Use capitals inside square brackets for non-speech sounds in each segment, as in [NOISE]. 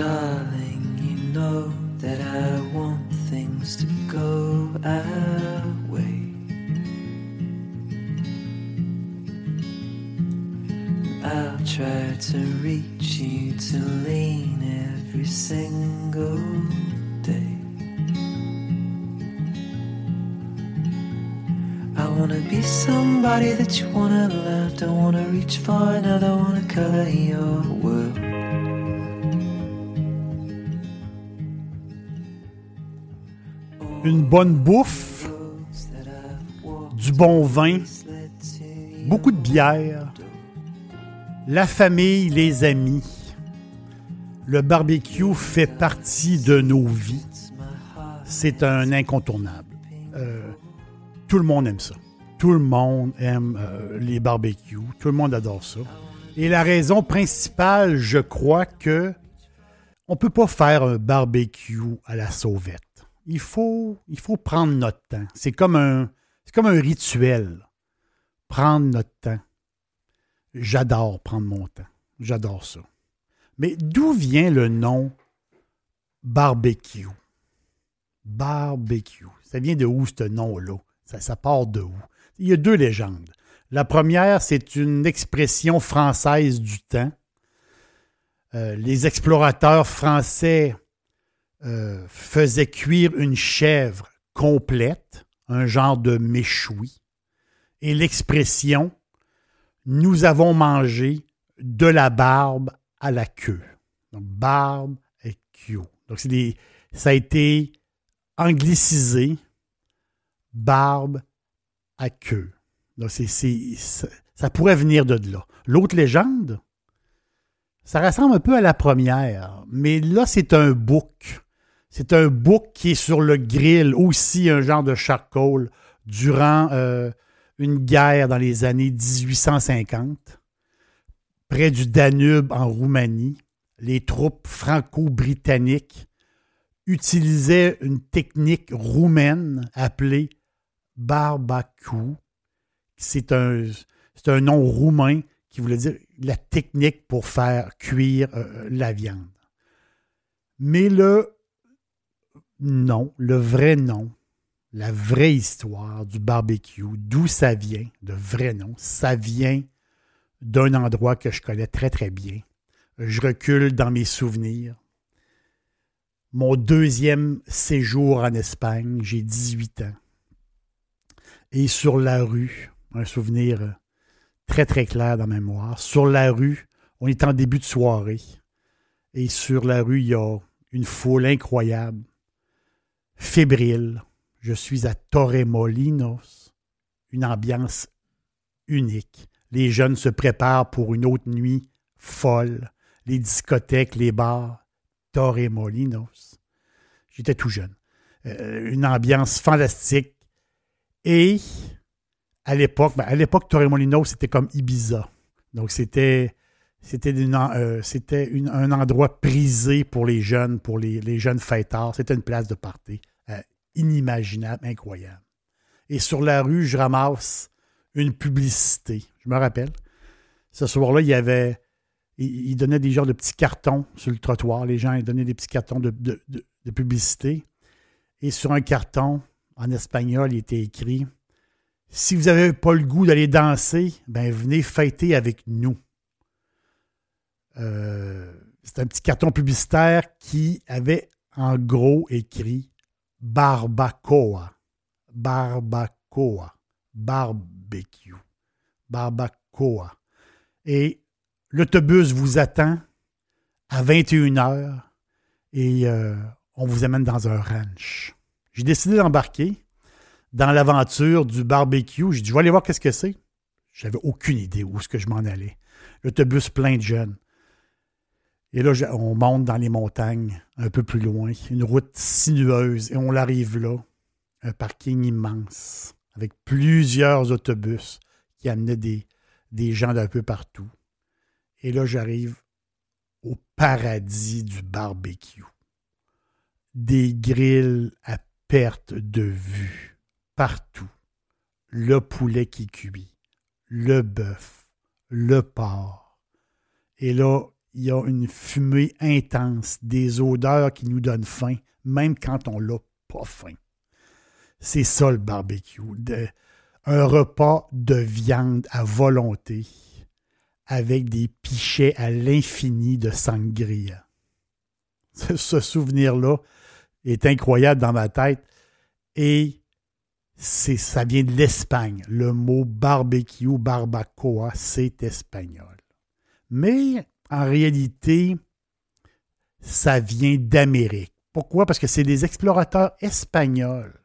Darling, you know that I want things to go our way. I'll try to reach you to lean every single day. I wanna be somebody that you wanna love. Don't wanna reach far another, wanna color your world. Une bonne bouffe, du bon vin, beaucoup de bière, la famille, les amis. Le barbecue fait partie de nos vies. C'est un incontournable. Euh, tout le monde aime ça. Tout le monde aime euh, les barbecues. Tout le monde adore ça. Et la raison principale, je crois que on peut pas faire un barbecue à la sauvette. Il faut, prendre notre temps. C'est comme un, rituel. Prendre notre temps. J'adore prendre mon temps. J'adore ça. Mais d'où vient le nom barbecue? Barbecue. Ça vient de où ce nom-là? Ça, ça part de où? Il y a deux légendes. La première, c'est une expression française du temps. Euh, les explorateurs français euh, faisaient cuire une chèvre complète, un genre de méchoui. Et l'expression nous avons mangé de la barbe à la queue. Donc, barbe et queue. Donc, des, ça a été anglicisé, barbe à queue. Donc, ça pourrait venir de là. L'autre légende, ça ressemble un peu à la première, mais là, c'est un bouc. C'est un bouc qui est sur le grill, aussi un genre de charcoal, durant euh, une guerre dans les années 1850, près du Danube en Roumanie. Les troupes franco-britanniques utilisaient une technique roumaine appelée un, c'est un nom roumain qui voulait dire la technique pour faire cuire euh, la viande. Mais le nom, le vrai nom, la vraie histoire du barbecue, d'où ça vient, de vrai nom, ça vient d'un endroit que je connais très très bien. Je recule dans mes souvenirs. Mon deuxième séjour en Espagne, j'ai 18 ans. Et sur la rue, un souvenir très très clair dans ma mémoire, sur la rue, on est en début de soirée. Et sur la rue, il y a une foule incroyable, fébrile, je suis à Torremolinos, une ambiance unique. Les jeunes se préparent pour une autre nuit folle. Les discothèques, les bars, Torremolinos. J'étais tout jeune. Euh, une ambiance fantastique. Et à l'époque, ben, à l'époque, Torremolinos, c'était comme Ibiza. Donc, c'était euh, un endroit prisé pour les jeunes, pour les, les jeunes fêtards. C'était une place de party inimaginable, incroyable. Et sur la rue, je ramasse une publicité. Je me rappelle. Ce soir-là, il y avait. Il, donnait des genres de petits cartons sur le trottoir. Les gens donnaient des petits cartons de, de publicité. Et sur un carton, en espagnol, il était écrit Si vous n'avez pas le goût d'aller danser, ben venez fêter avec nous. Euh, c'est un petit carton publicitaire qui avait en gros écrit barbacoa, barbacoa, barbecue, barbacoa. Et l'autobus vous attend à 21h et euh, on vous amène dans un ranch. J'ai décidé d'embarquer dans l'aventure du barbecue. J'ai dit, je vais aller voir qu'est-ce que c'est. J'avais aucune idée où est-ce que je m'en allais. L'autobus plein de jeunes. Et là, on monte dans les montagnes, un peu plus loin, une route sinueuse, et on arrive là, un parking immense, avec plusieurs autobus qui amenaient des, des gens d'un peu partout. Et là, j'arrive au paradis du barbecue. Des grilles à perte de vue, partout. Le poulet qui cuit, le bœuf, le porc. Et là, il y a une fumée intense, des odeurs qui nous donnent faim, même quand on l'a pas faim. C'est ça le barbecue. un repas de viande à volonté avec des pichets à l'infini de sangria. [LAUGHS] Ce souvenir-là est incroyable dans ma tête et ça vient de l'Espagne. Le mot barbecue, barbacoa, c'est espagnol. Mais en réalité, ça vient d'Amérique. Pourquoi? Parce que c'est des explorateurs espagnols.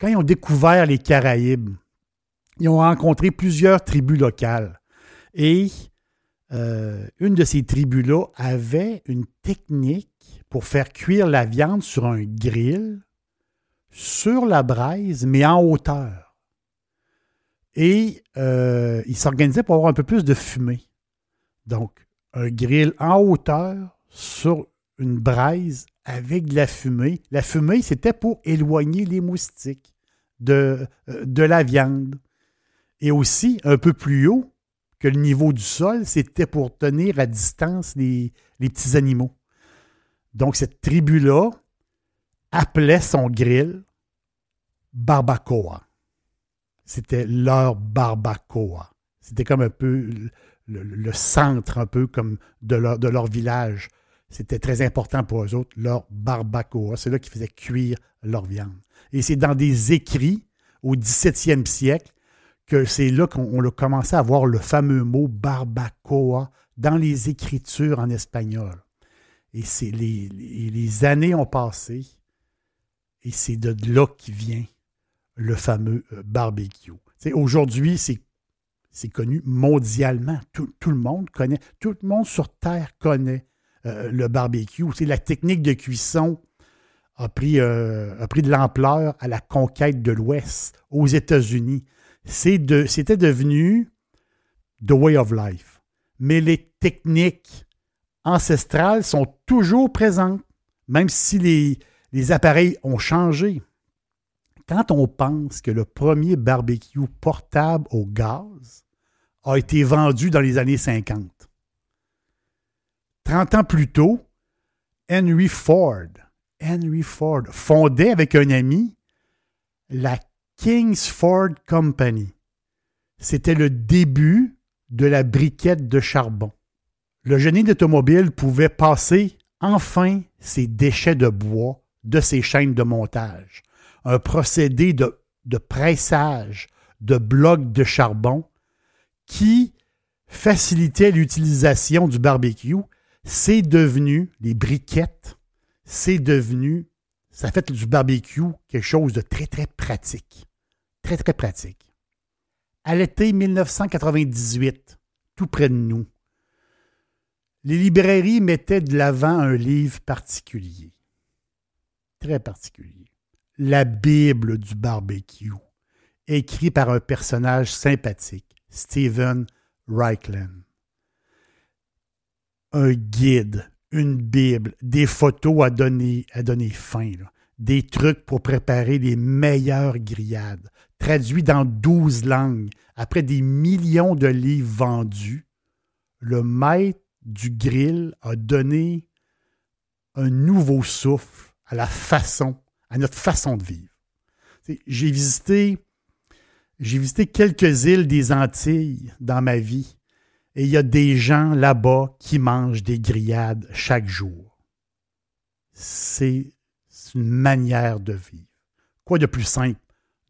Quand ils ont découvert les Caraïbes, ils ont rencontré plusieurs tribus locales. Et euh, une de ces tribus-là avait une technique pour faire cuire la viande sur un grill, sur la braise, mais en hauteur. Et euh, ils s'organisaient pour avoir un peu plus de fumée. Donc, un grill en hauteur sur une braise avec de la fumée. La fumée, c'était pour éloigner les moustiques de, euh, de la viande. Et aussi, un peu plus haut que le niveau du sol, c'était pour tenir à distance les, les petits animaux. Donc, cette tribu-là appelait son grill barbacoa. C'était leur barbacoa. C'était comme un peu le, centre un peu comme de leur, village. C'était très important pour eux autres, leur barbacoa. C'est là qu'ils faisaient cuire leur viande. Et c'est dans des écrits au 17e siècle que c'est là qu'on a commencé à voir le fameux mot barbacoa dans les écritures en espagnol. Et c'est les, les, années ont passé et c'est de là qui vient le fameux euh, barbecue. Aujourd'hui, c'est c'est connu mondialement. Tout, le monde connaît, tout le monde sur Terre connaît euh, le barbecue. C'est la technique de cuisson a pris, euh, a pris de l'ampleur à la conquête de l'Ouest aux États-Unis. C'était devenu the way of life. Mais les techniques ancestrales sont toujours présentes, même si les, les appareils ont changé. Quand on pense que le premier barbecue portable au gaz a été vendu dans les années 50, 30 ans plus tôt, Henry Ford, Henry Ford fondait avec un ami la Kingsford Company. C'était le début de la briquette de charbon. Le génie d'automobile pouvait passer enfin ses déchets de bois de ses chaînes de montage un procédé de, pressage de blocs de charbon qui facilitait l'utilisation du barbecue. C'est devenu, les briquettes, c'est devenu, ça fait du barbecue quelque chose de très, très pratique. Très, très pratique. À l'été 1998, tout près de nous, les librairies mettaient de l'avant un livre particulier. Très particulier la Bible du barbecue, écrit par un personnage sympathique, Stephen Reichland. Un guide, une Bible, des photos à donner, faim, des trucs pour préparer les meilleures grillades, traduits dans douze langues, après des millions de livres vendus. Le maître du grill a donné un nouveau souffle à la façon à notre façon de vivre. J'ai visité, j'ai visité quelques îles des Antilles dans ma vie et il y a des gens là-bas qui mangent des grillades chaque jour. C'est une manière de vivre. Quoi de plus simple?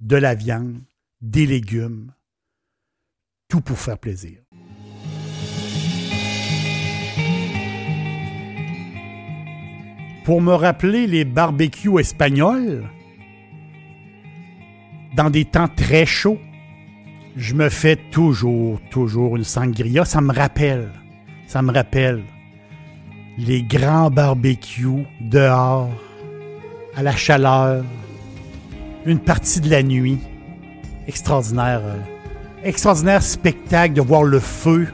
De la viande, des légumes, tout pour faire plaisir. pour me rappeler les barbecues espagnols, dans des temps très chauds, je me fais toujours, toujours une sangria. Ça me rappelle, ça me rappelle les grands barbecues dehors, à la chaleur, une partie de la nuit. Extraordinaire. euh, extraordinaire spectacle de voir le feu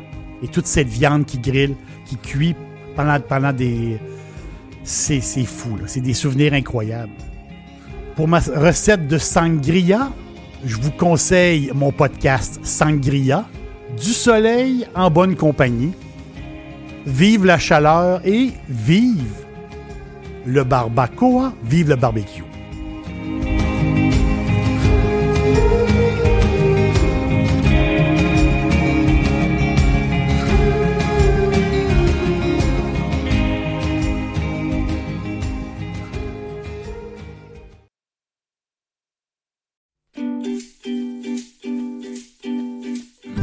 et toute cette viande qui grille, qui cuit pendant, pendant des. C'est fou, c'est des souvenirs incroyables. Pour ma recette de sangria, je vous conseille mon podcast Sangria. Du soleil en bonne compagnie. Vive la chaleur et vive le barbacoa, vive le barbecue.